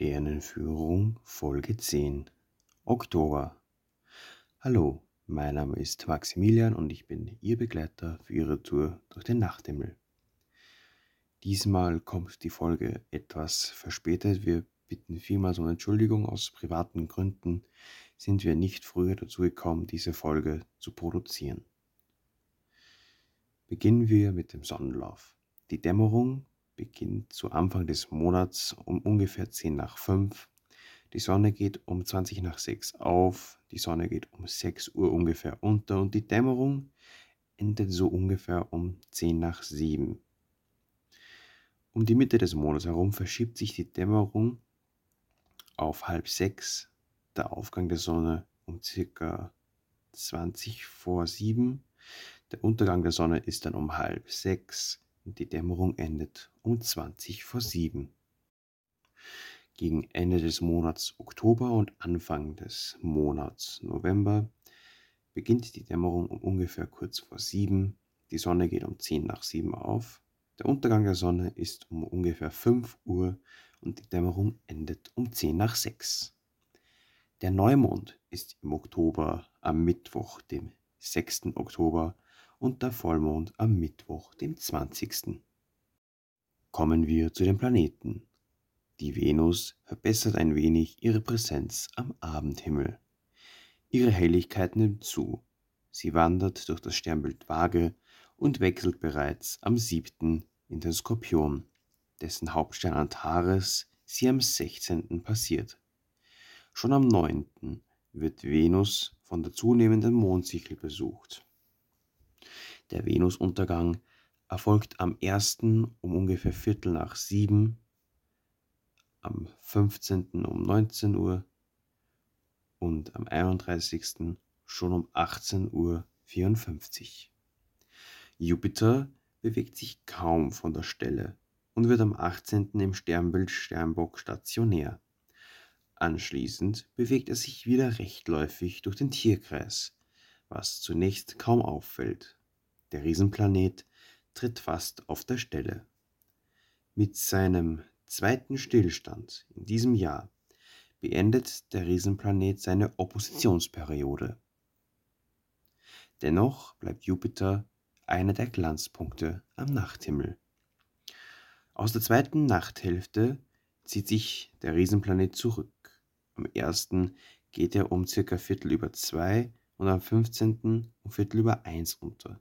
Sternenführung Folge 10 Oktober Hallo, mein Name ist Maximilian und ich bin Ihr Begleiter für Ihre Tour durch den Nachthimmel. Diesmal kommt die Folge etwas verspätet. Wir bitten vielmals um Entschuldigung. Aus privaten Gründen sind wir nicht früher dazu gekommen, diese Folge zu produzieren. Beginnen wir mit dem Sonnenlauf. Die Dämmerung beginnt zu Anfang des Monats um ungefähr 10 nach 5. Die Sonne geht um 20 nach 6 auf, die Sonne geht um 6 Uhr ungefähr unter und die Dämmerung endet so ungefähr um 10 nach 7. Um die Mitte des Monats herum verschiebt sich die Dämmerung auf halb 6, der Aufgang der Sonne um circa 20 vor 7, der Untergang der Sonne ist dann um halb 6 und die Dämmerung endet um 20 vor 7. Gegen Ende des Monats Oktober und Anfang des Monats November beginnt die Dämmerung um ungefähr kurz vor 7. Die Sonne geht um 10 nach 7 auf. Der Untergang der Sonne ist um ungefähr 5 Uhr und die Dämmerung endet um 10 nach 6. Der Neumond ist im Oktober am Mittwoch, dem 6. Oktober und der Vollmond am Mittwoch, dem 20. Kommen wir zu den Planeten. Die Venus verbessert ein wenig ihre Präsenz am Abendhimmel. Ihre Helligkeit nimmt zu. Sie wandert durch das Sternbild Waage und wechselt bereits am 7. in den Skorpion, dessen Hauptstern Antares sie am 16. passiert. Schon am 9. wird Venus von der zunehmenden Mondsichel besucht. Der Venusuntergang erfolgt am 1. um ungefähr Viertel nach 7, am 15. um 19 Uhr und am 31. schon um 18 Uhr 54. Jupiter bewegt sich kaum von der Stelle und wird am 18. im Sternbild Sternbock stationär. Anschließend bewegt er sich wieder rechtläufig durch den Tierkreis, was zunächst kaum auffällt. Der Riesenplanet tritt fast auf der Stelle. Mit seinem zweiten Stillstand in diesem Jahr beendet der Riesenplanet seine Oppositionsperiode. Dennoch bleibt Jupiter einer der Glanzpunkte am Nachthimmel. Aus der zweiten Nachthälfte zieht sich der Riesenplanet zurück. Am ersten geht er um circa Viertel über zwei und am 15. um Viertel über eins unter.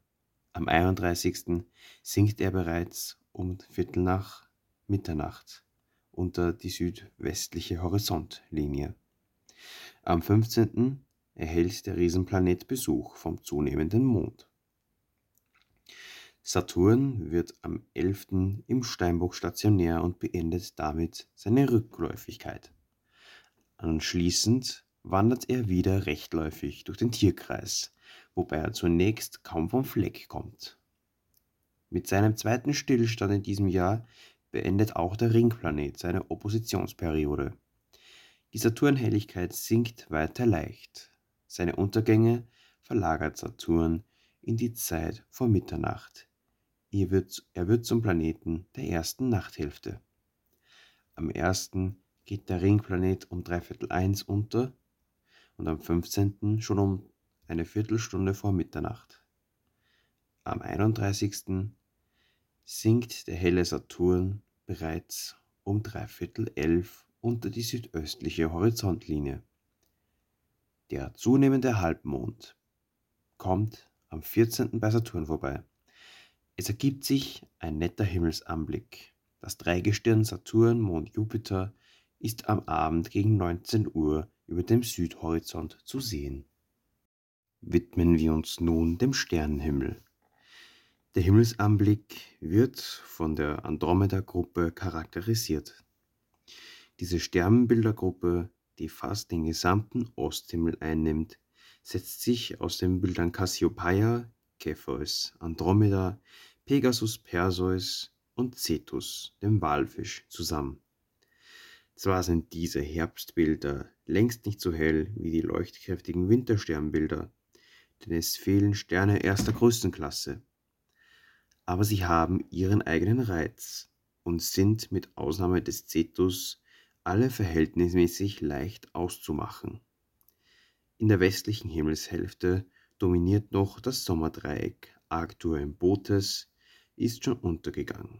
Am 31. sinkt er bereits um Viertel nach Mitternacht unter die südwestliche Horizontlinie. Am 15. erhält der Riesenplanet Besuch vom zunehmenden Mond. Saturn wird am 11. im Steinbock stationär und beendet damit seine Rückläufigkeit. Anschließend wandert er wieder rechtläufig durch den Tierkreis, wobei er zunächst kaum vom Fleck kommt. Mit seinem zweiten Stillstand in diesem Jahr beendet auch der Ringplanet seine Oppositionsperiode. Die Saturnhelligkeit sinkt weiter leicht. Seine Untergänge verlagert Saturn in die Zeit vor Mitternacht. Er wird, er wird zum Planeten der ersten Nachthälfte. Am ersten geht der Ringplanet um dreiviertel eins unter und am 15. schon um eine Viertelstunde vor Mitternacht. Am 31. sinkt der helle Saturn bereits um dreiviertel elf unter die südöstliche Horizontlinie. Der zunehmende Halbmond kommt am 14. bei Saturn vorbei. Es ergibt sich ein netter Himmelsanblick. Das Dreigestirn Saturn, Mond, Jupiter ist am Abend gegen 19 Uhr über dem Südhorizont zu sehen widmen wir uns nun dem Sternenhimmel. Der Himmelsanblick wird von der Andromeda-Gruppe charakterisiert. Diese Sternbildergruppe, die fast den gesamten Osthimmel einnimmt, setzt sich aus den Bildern Cassiopeia, Cepheus, Andromeda, Pegasus Perseus und Cetus, dem Walfisch, zusammen. Zwar sind diese Herbstbilder längst nicht so hell wie die leuchtkräftigen Wintersternbilder, denn es fehlen Sterne erster Größenklasse. Aber sie haben ihren eigenen Reiz und sind mit Ausnahme des Cetus alle verhältnismäßig leicht auszumachen. In der westlichen Himmelshälfte dominiert noch das Sommerdreieck. Arctur im Bootes ist schon untergegangen.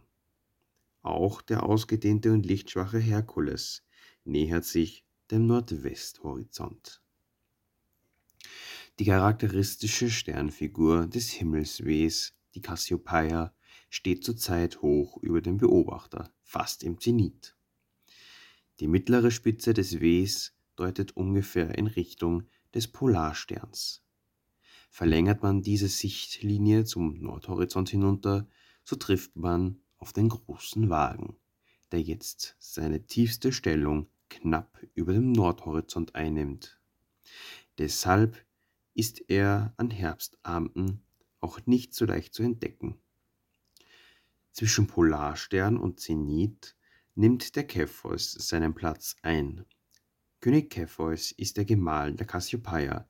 Auch der ausgedehnte und lichtschwache Herkules nähert sich dem Nordwesthorizont. Die charakteristische Sternfigur des Himmelswehs, die Cassiopeia, steht zurzeit hoch über dem Beobachter, fast im Zenit. Die mittlere Spitze des Ws deutet ungefähr in Richtung des Polarsterns. Verlängert man diese Sichtlinie zum Nordhorizont hinunter, so trifft man auf den großen Wagen, der jetzt seine tiefste Stellung knapp über dem Nordhorizont einnimmt. Deshalb ist er an Herbstabenden auch nicht so leicht zu entdecken. Zwischen Polarstern und Zenit nimmt der Kepheus seinen Platz ein. König Kepheus ist der Gemahl der Cassiopeia.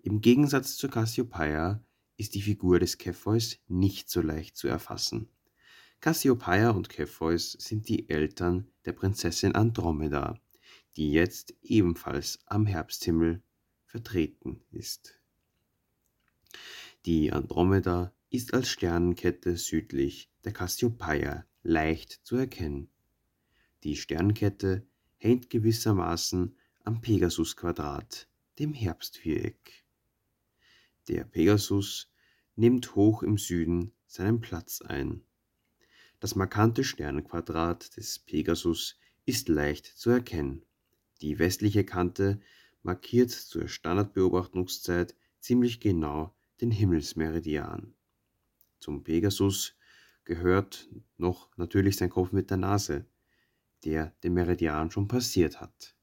Im Gegensatz zur Cassiopeia ist die Figur des Kepheus nicht so leicht zu erfassen. Cassiopeia und Kepheus sind die Eltern der Prinzessin Andromeda, die jetzt ebenfalls am Herbsthimmel vertreten ist. Die Andromeda ist als Sternenkette südlich der Cassiopeia leicht zu erkennen. Die Sternkette hängt gewissermaßen am Pegasus-Quadrat, dem Herbstviereck. Der Pegasus nimmt hoch im Süden seinen Platz ein. Das markante Sternenquadrat des Pegasus ist leicht zu erkennen. Die westliche Kante markiert zur Standardbeobachtungszeit ziemlich genau den Himmelsmeridian. Zum Pegasus gehört noch natürlich sein Kopf mit der Nase, der den Meridian schon passiert hat.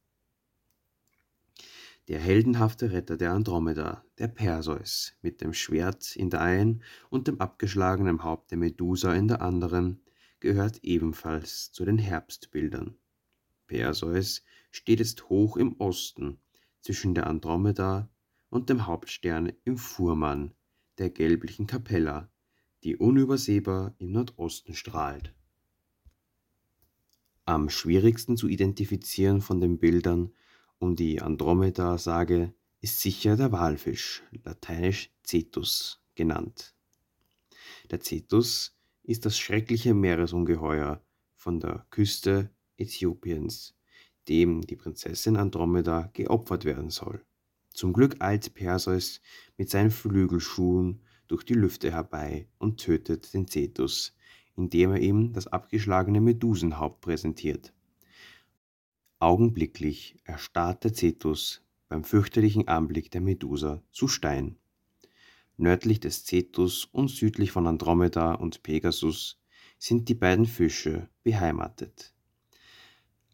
Der heldenhafte Retter der Andromeda, der Perseus, mit dem Schwert in der einen und dem abgeschlagenen Haupt der Medusa in der anderen, gehört ebenfalls zu den Herbstbildern. Perseus steht jetzt hoch im Osten zwischen der Andromeda und dem Hauptstern im Fuhrmann der gelblichen Kapella, die unübersehbar im Nordosten strahlt. Am schwierigsten zu identifizieren von den Bildern um die Andromeda-Sage ist sicher der Walfisch, lateinisch Cetus genannt. Der Cetus ist das schreckliche Meeresungeheuer von der Küste Äthiopiens, dem die Prinzessin Andromeda geopfert werden soll. Zum Glück eilt Perseus mit seinen Flügelschuhen durch die Lüfte herbei und tötet den Cetus, indem er ihm das abgeschlagene Medusenhaupt präsentiert. Augenblicklich erstarrt der Cetus beim fürchterlichen Anblick der Medusa zu Stein. Nördlich des Cetus und südlich von Andromeda und Pegasus sind die beiden Fische beheimatet.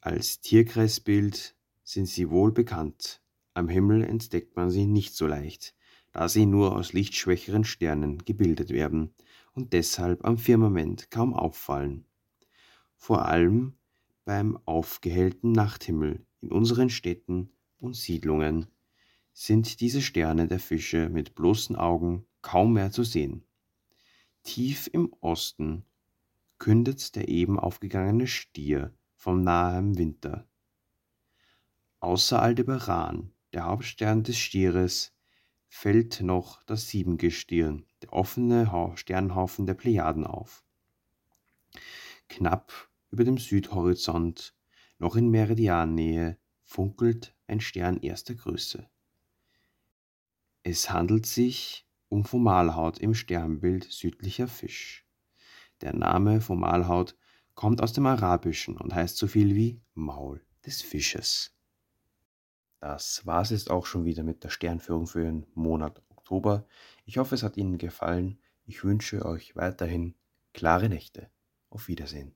Als Tierkreisbild sind sie wohl bekannt. Am Himmel entdeckt man sie nicht so leicht, da sie nur aus lichtschwächeren Sternen gebildet werden und deshalb am Firmament kaum auffallen. Vor allem beim aufgehellten Nachthimmel in unseren Städten und Siedlungen sind diese Sterne der Fische mit bloßen Augen kaum mehr zu sehen. Tief im Osten kündet der eben aufgegangene Stier vom nahen Winter. Außer Aldebaran, der Hauptstern des Stieres, fällt noch das Siebengestirn, der offene Sternhaufen der Plejaden auf. Knapp über dem Südhorizont, noch in Meridiannähe, funkelt ein Stern erster Größe. Es handelt sich um Formalhaut im Sternbild südlicher Fisch. Der Name Formalhaut kommt aus dem Arabischen und heißt so viel wie Maul des Fisches. Das war es jetzt auch schon wieder mit der Sternführung für den Monat Oktober. Ich hoffe, es hat Ihnen gefallen. Ich wünsche euch weiterhin klare Nächte. Auf Wiedersehen.